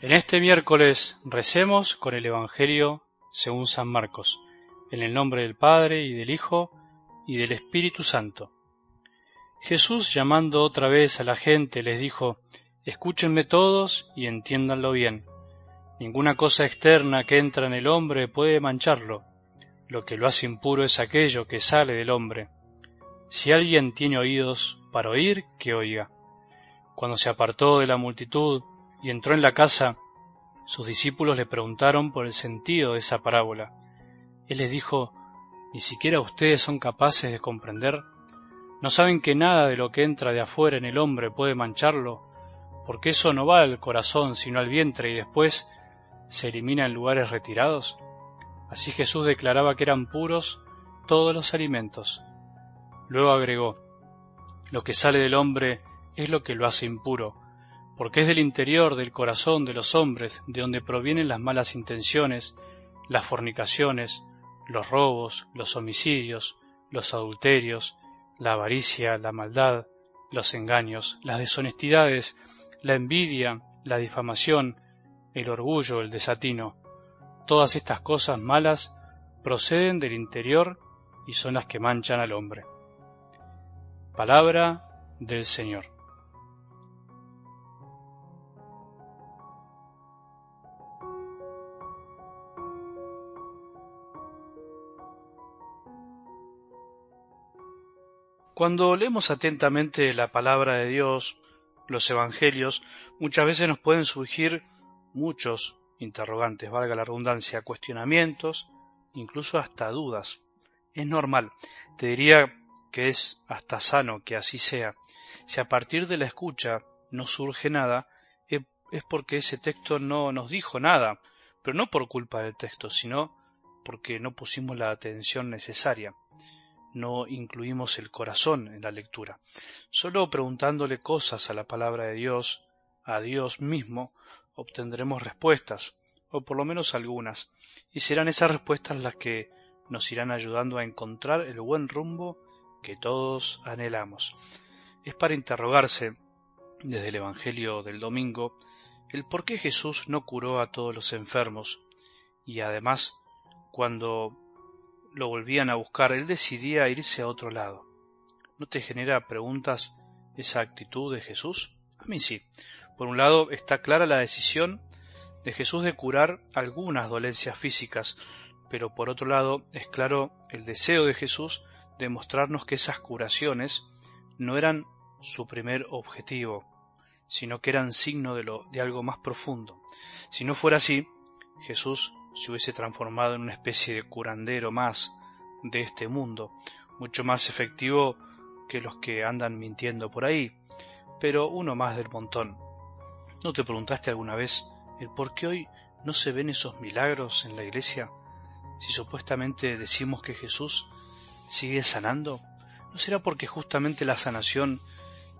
En este miércoles recemos con el Evangelio según San Marcos, en el nombre del Padre y del Hijo y del Espíritu Santo. Jesús llamando otra vez a la gente les dijo, Escúchenme todos y entiéndanlo bien. Ninguna cosa externa que entra en el hombre puede mancharlo. Lo que lo hace impuro es aquello que sale del hombre. Si alguien tiene oídos para oír, que oiga. Cuando se apartó de la multitud, y entró en la casa, sus discípulos le preguntaron por el sentido de esa parábola. Él les dijo, ¿ni siquiera ustedes son capaces de comprender? ¿No saben que nada de lo que entra de afuera en el hombre puede mancharlo? Porque eso no va al corazón sino al vientre y después se elimina en lugares retirados. Así Jesús declaraba que eran puros todos los alimentos. Luego agregó, lo que sale del hombre es lo que lo hace impuro, porque es del interior del corazón de los hombres de donde provienen las malas intenciones, las fornicaciones, los robos, los homicidios, los adulterios, la avaricia, la maldad, los engaños, las deshonestidades, la envidia, la difamación, el orgullo, el desatino. Todas estas cosas malas proceden del interior y son las que manchan al hombre. Palabra del Señor. Cuando leemos atentamente la palabra de Dios, los evangelios, muchas veces nos pueden surgir muchos interrogantes, valga la redundancia, cuestionamientos, incluso hasta dudas. Es normal, te diría que es hasta sano que así sea. Si a partir de la escucha no surge nada, es porque ese texto no nos dijo nada, pero no por culpa del texto, sino porque no pusimos la atención necesaria no incluimos el corazón en la lectura. Solo preguntándole cosas a la palabra de Dios, a Dios mismo, obtendremos respuestas, o por lo menos algunas, y serán esas respuestas las que nos irán ayudando a encontrar el buen rumbo que todos anhelamos. Es para interrogarse, desde el Evangelio del domingo, el por qué Jesús no curó a todos los enfermos, y además, cuando lo volvían a buscar, él decidía irse a otro lado. ¿No te genera preguntas esa actitud de Jesús? A mí sí. Por un lado está clara la decisión de Jesús de curar algunas dolencias físicas, pero por otro lado es claro el deseo de Jesús de mostrarnos que esas curaciones no eran su primer objetivo, sino que eran signo de, de algo más profundo. Si no fuera así, Jesús se hubiese transformado en una especie de curandero más de este mundo, mucho más efectivo que los que andan mintiendo por ahí, pero uno más del montón. ¿No te preguntaste alguna vez el por qué hoy no se ven esos milagros en la iglesia? Si supuestamente decimos que Jesús sigue sanando, ¿no será porque justamente la sanación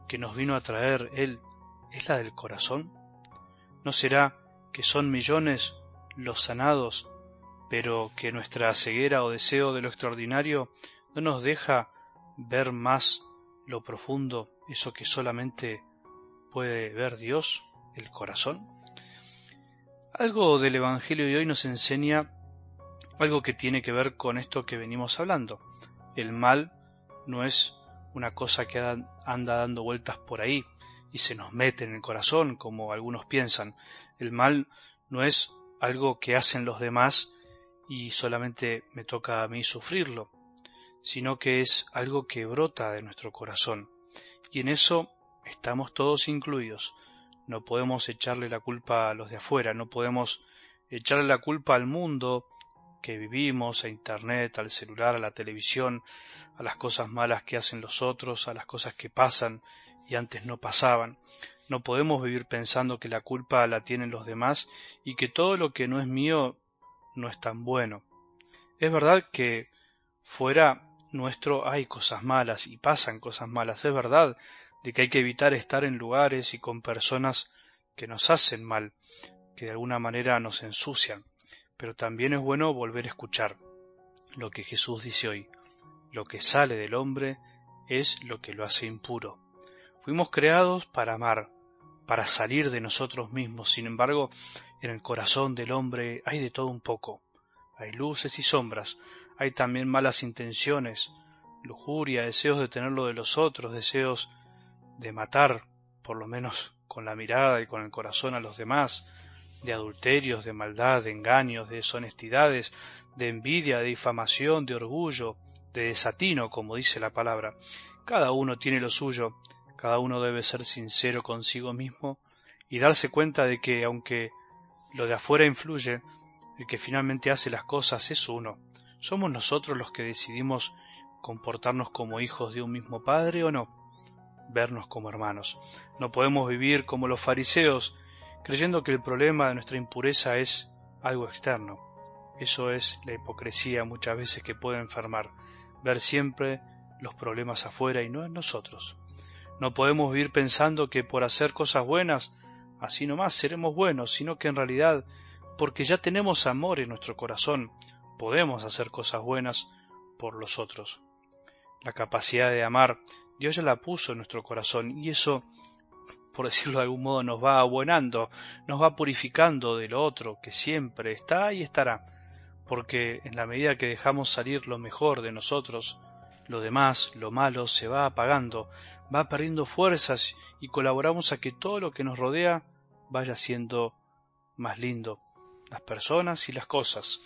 que nos vino a traer Él es la del corazón? ¿No será que son millones los sanados, pero que nuestra ceguera o deseo de lo extraordinario no nos deja ver más lo profundo, eso que solamente puede ver Dios, el corazón. Algo del Evangelio de hoy nos enseña algo que tiene que ver con esto que venimos hablando. El mal no es una cosa que anda dando vueltas por ahí y se nos mete en el corazón, como algunos piensan. El mal no es algo que hacen los demás y solamente me toca a mí sufrirlo, sino que es algo que brota de nuestro corazón. Y en eso estamos todos incluidos. No podemos echarle la culpa a los de afuera, no podemos echarle la culpa al mundo que vivimos, a Internet, al celular, a la televisión, a las cosas malas que hacen los otros, a las cosas que pasan y antes no pasaban. No podemos vivir pensando que la culpa la tienen los demás y que todo lo que no es mío no es tan bueno. Es verdad que fuera nuestro hay cosas malas y pasan cosas malas. Es verdad de que hay que evitar estar en lugares y con personas que nos hacen mal, que de alguna manera nos ensucian. Pero también es bueno volver a escuchar lo que Jesús dice hoy. Lo que sale del hombre es lo que lo hace impuro. Fuimos creados para amar, para salir de nosotros mismos. Sin embargo, en el corazón del hombre hay de todo un poco. Hay luces y sombras, hay también malas intenciones, lujuria, deseos de tener lo de los otros, deseos de matar, por lo menos con la mirada y con el corazón a los demás, de adulterios, de maldad, de engaños, de deshonestidades, de envidia, de difamación, de orgullo, de desatino, como dice la palabra. Cada uno tiene lo suyo, cada uno debe ser sincero consigo mismo y darse cuenta de que, aunque lo de afuera influye, el que finalmente hace las cosas es uno. ¿Somos nosotros los que decidimos comportarnos como hijos de un mismo Padre o no? Vernos como hermanos. No podemos vivir como los fariseos, creyendo que el problema de nuestra impureza es algo externo. Eso es la hipocresía muchas veces que puede enfermar, ver siempre los problemas afuera y no en nosotros. No podemos vivir pensando que por hacer cosas buenas, así nomás seremos buenos, sino que en realidad, porque ya tenemos amor en nuestro corazón, podemos hacer cosas buenas por los otros. La capacidad de amar, Dios ya la puso en nuestro corazón y eso, por decirlo de algún modo, nos va abonando, nos va purificando de lo otro que siempre está y estará, porque en la medida que dejamos salir lo mejor de nosotros, lo demás, lo malo, se va apagando, va perdiendo fuerzas y colaboramos a que todo lo que nos rodea vaya siendo más lindo, las personas y las cosas.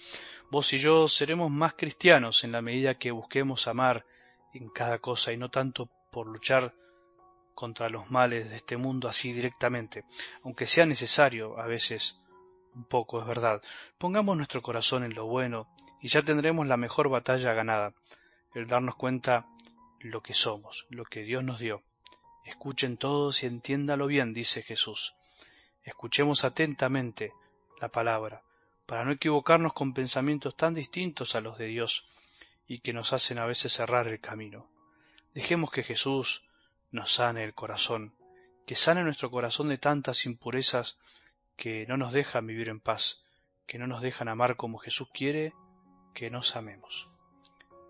Vos y yo seremos más cristianos en la medida que busquemos amar en cada cosa y no tanto por luchar contra los males de este mundo así directamente, aunque sea necesario a veces un poco, es verdad. Pongamos nuestro corazón en lo bueno y ya tendremos la mejor batalla ganada, el darnos cuenta lo que somos, lo que Dios nos dio. Escuchen todos y entiéndalo bien, dice Jesús. Escuchemos atentamente la palabra, para no equivocarnos con pensamientos tan distintos a los de Dios y que nos hacen a veces cerrar el camino. Dejemos que Jesús nos sane el corazón, que sane nuestro corazón de tantas impurezas que no nos dejan vivir en paz, que no nos dejan amar como Jesús quiere que nos amemos.